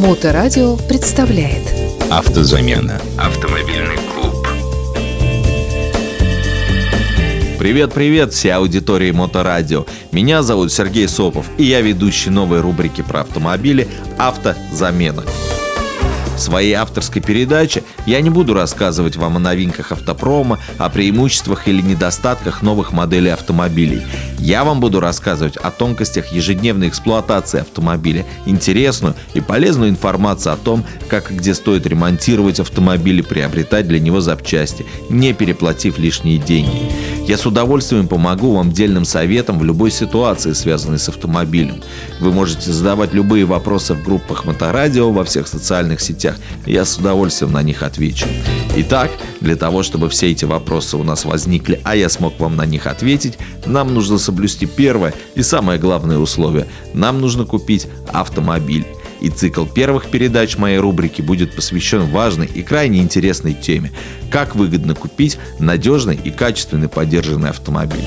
Моторадио представляет Автозамена. Автомобильный клуб. Привет-привет всей аудитории Моторадио. Меня зовут Сергей Сопов, и я ведущий новой рубрики про автомобили «Автозамена». В своей авторской передаче я не буду рассказывать вам о новинках автопрома, о преимуществах или недостатках новых моделей автомобилей. Я вам буду рассказывать о тонкостях ежедневной эксплуатации автомобиля, интересную и полезную информацию о том, как и где стоит ремонтировать автомобиль и приобретать для него запчасти, не переплатив лишние деньги. Я с удовольствием помогу вам дельным советом в любой ситуации, связанной с автомобилем. Вы можете задавать любые вопросы в группах Моторадио во всех социальных сетях. Я с удовольствием на них отвечу. Итак, для того, чтобы все эти вопросы у нас возникли, а я смог вам на них ответить, нам нужно соблюсти первое и самое главное условие. Нам нужно купить автомобиль. И цикл первых передач моей рубрики будет посвящен важной и крайне интересной теме – как выгодно купить надежный и качественный поддержанный автомобиль.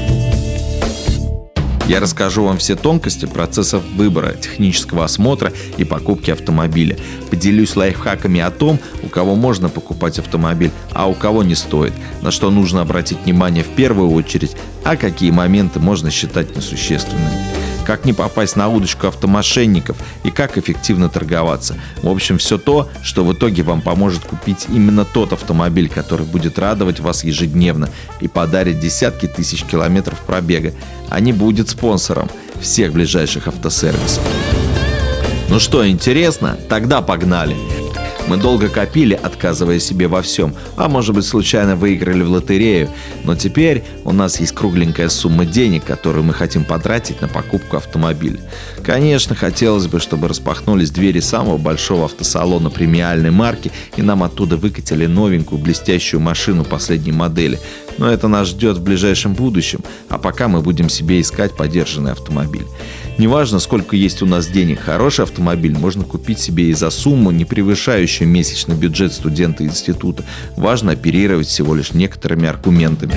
Я расскажу вам все тонкости процессов выбора, технического осмотра и покупки автомобиля. Поделюсь лайфхаками о том, у кого можно покупать автомобиль, а у кого не стоит, на что нужно обратить внимание в первую очередь, а какие моменты можно считать несущественными как не попасть на удочку автомошенников и как эффективно торговаться. В общем, все то, что в итоге вам поможет купить именно тот автомобиль, который будет радовать вас ежедневно и подарит десятки тысяч километров пробега, а не будет спонсором всех ближайших автосервисов. Ну что, интересно? Тогда погнали! Мы долго копили, отказывая себе во всем, а может быть случайно выиграли в лотерею, но теперь у нас есть кругленькая сумма денег, которую мы хотим потратить на покупку автомобиля. Конечно, хотелось бы, чтобы распахнулись двери самого большого автосалона премиальной марки и нам оттуда выкатили новенькую блестящую машину последней модели. Но это нас ждет в ближайшем будущем, а пока мы будем себе искать подержанный автомобиль. Неважно, сколько есть у нас денег, хороший автомобиль можно купить себе и за сумму, не превышающую месячный бюджет студента института. Важно оперировать всего лишь некоторыми аргументами.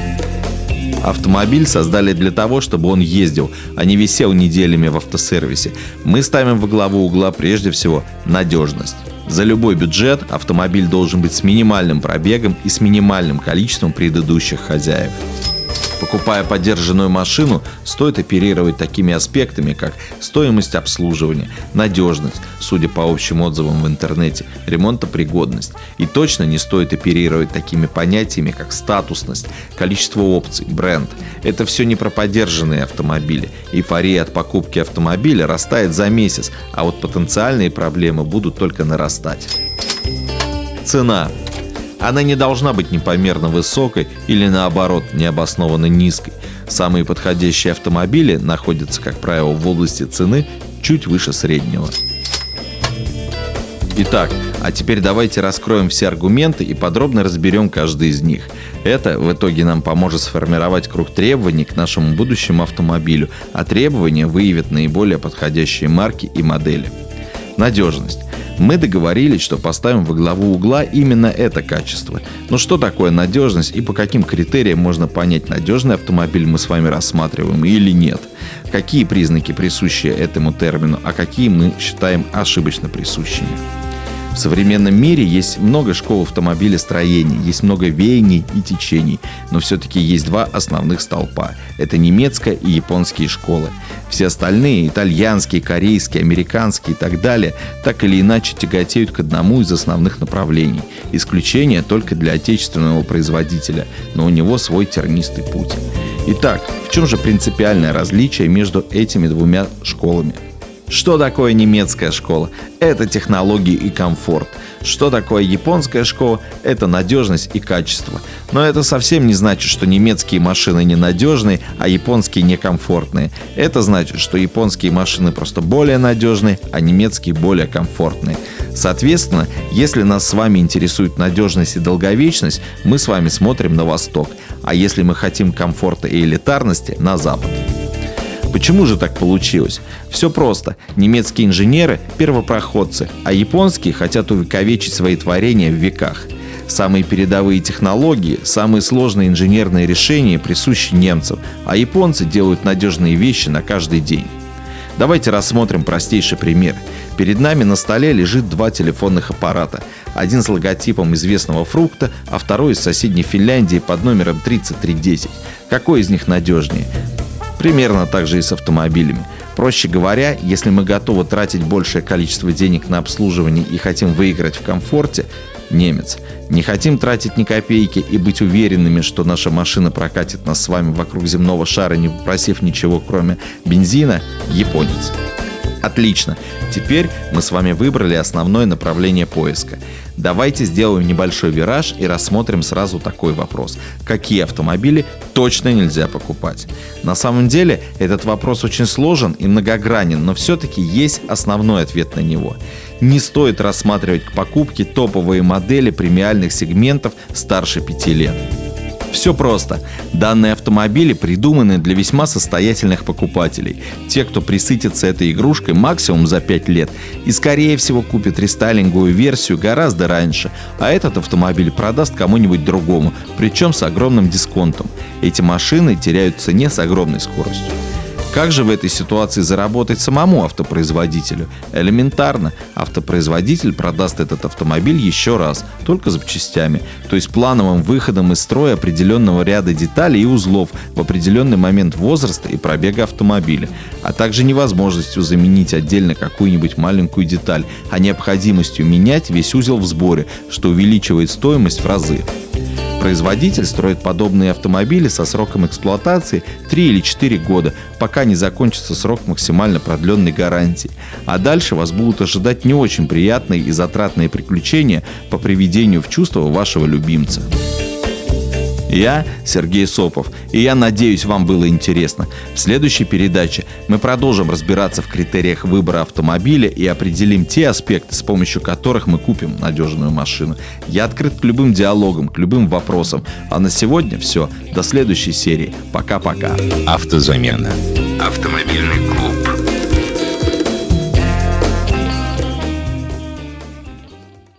Автомобиль создали для того, чтобы он ездил, а не висел неделями в автосервисе. Мы ставим во главу угла прежде всего надежность. За любой бюджет автомобиль должен быть с минимальным пробегом и с минимальным количеством предыдущих хозяев. Покупая поддержанную машину, стоит оперировать такими аспектами, как стоимость обслуживания, надежность, судя по общим отзывам в интернете, ремонтопригодность. И точно не стоит оперировать такими понятиями, как статусность, количество опций, бренд. Это все не про поддержанные автомобили. Эйфория от покупки автомобиля растает за месяц, а вот потенциальные проблемы будут только нарастать. Цена. Она не должна быть непомерно высокой или наоборот необоснованно низкой. Самые подходящие автомобили находятся, как правило, в области цены чуть выше среднего. Итак, а теперь давайте раскроем все аргументы и подробно разберем каждый из них. Это в итоге нам поможет сформировать круг требований к нашему будущему автомобилю, а требования выявят наиболее подходящие марки и модели. Надежность. Мы договорились, что поставим во главу угла именно это качество. Но что такое надежность и по каким критериям можно понять, надежный автомобиль мы с вами рассматриваем или нет? Какие признаки присущи этому термину, а какие мы считаем ошибочно присущими? В современном мире есть много школ автомобилестроения, есть много веяний и течений, но все-таки есть два основных столпа. Это немецкая и японские школы. Все остальные, итальянские, корейские, американские и так далее, так или иначе тяготеют к одному из основных направлений. Исключение только для отечественного производителя, но у него свой тернистый путь. Итак, в чем же принципиальное различие между этими двумя школами? Что такое немецкая школа? Это технологии и комфорт. Что такое японская школа? Это надежность и качество. Но это совсем не значит, что немецкие машины ненадежные, а японские некомфортные. Это значит, что японские машины просто более надежные, а немецкие более комфортные. Соответственно, если нас с вами интересует надежность и долговечность, мы с вами смотрим на восток. А если мы хотим комфорта и элитарности, на запад. Почему же так получилось? Все просто. Немецкие инженеры – первопроходцы, а японские хотят увековечить свои творения в веках. Самые передовые технологии, самые сложные инженерные решения присущи немцам, а японцы делают надежные вещи на каждый день. Давайте рассмотрим простейший пример. Перед нами на столе лежит два телефонных аппарата. Один с логотипом известного фрукта, а второй из соседней Финляндии под номером 3310. Какой из них надежнее? Примерно так же и с автомобилями. Проще говоря, если мы готовы тратить большее количество денег на обслуживание и хотим выиграть в комфорте, немец. Не хотим тратить ни копейки и быть уверенными, что наша машина прокатит нас с вами вокруг земного шара, не попросив ничего, кроме бензина, японец. Отлично. Теперь мы с вами выбрали основное направление поиска. Давайте сделаем небольшой вираж и рассмотрим сразу такой вопрос. Какие автомобили точно нельзя покупать? На самом деле этот вопрос очень сложен и многогранен, но все-таки есть основной ответ на него. Не стоит рассматривать к покупке топовые модели премиальных сегментов старше 5 лет. Все просто. Данные автомобили придуманы для весьма состоятельных покупателей. Те, кто присытится этой игрушкой максимум за 5 лет и скорее всего купит рестайлинговую версию гораздо раньше, а этот автомобиль продаст кому-нибудь другому, причем с огромным дисконтом. Эти машины теряют в цене с огромной скоростью. Как же в этой ситуации заработать самому автопроизводителю? Элементарно. Автопроизводитель продаст этот автомобиль еще раз, только запчастями, то есть плановым выходом из строя определенного ряда деталей и узлов в определенный момент возраста и пробега автомобиля, а также невозможностью заменить отдельно какую-нибудь маленькую деталь, а необходимостью менять весь узел в сборе, что увеличивает стоимость в разы. Производитель строит подобные автомобили со сроком эксплуатации 3 или 4 года, пока не закончится срок максимально продленной гарантии. А дальше вас будут ожидать не очень приятные и затратные приключения по приведению в чувство вашего любимца. Я Сергей Сопов, и я надеюсь, вам было интересно. В следующей передаче мы продолжим разбираться в критериях выбора автомобиля и определим те аспекты, с помощью которых мы купим надежную машину. Я открыт к любым диалогам, к любым вопросам. А на сегодня все. До следующей серии. Пока-пока. Автозамена. Автомобильный клуб.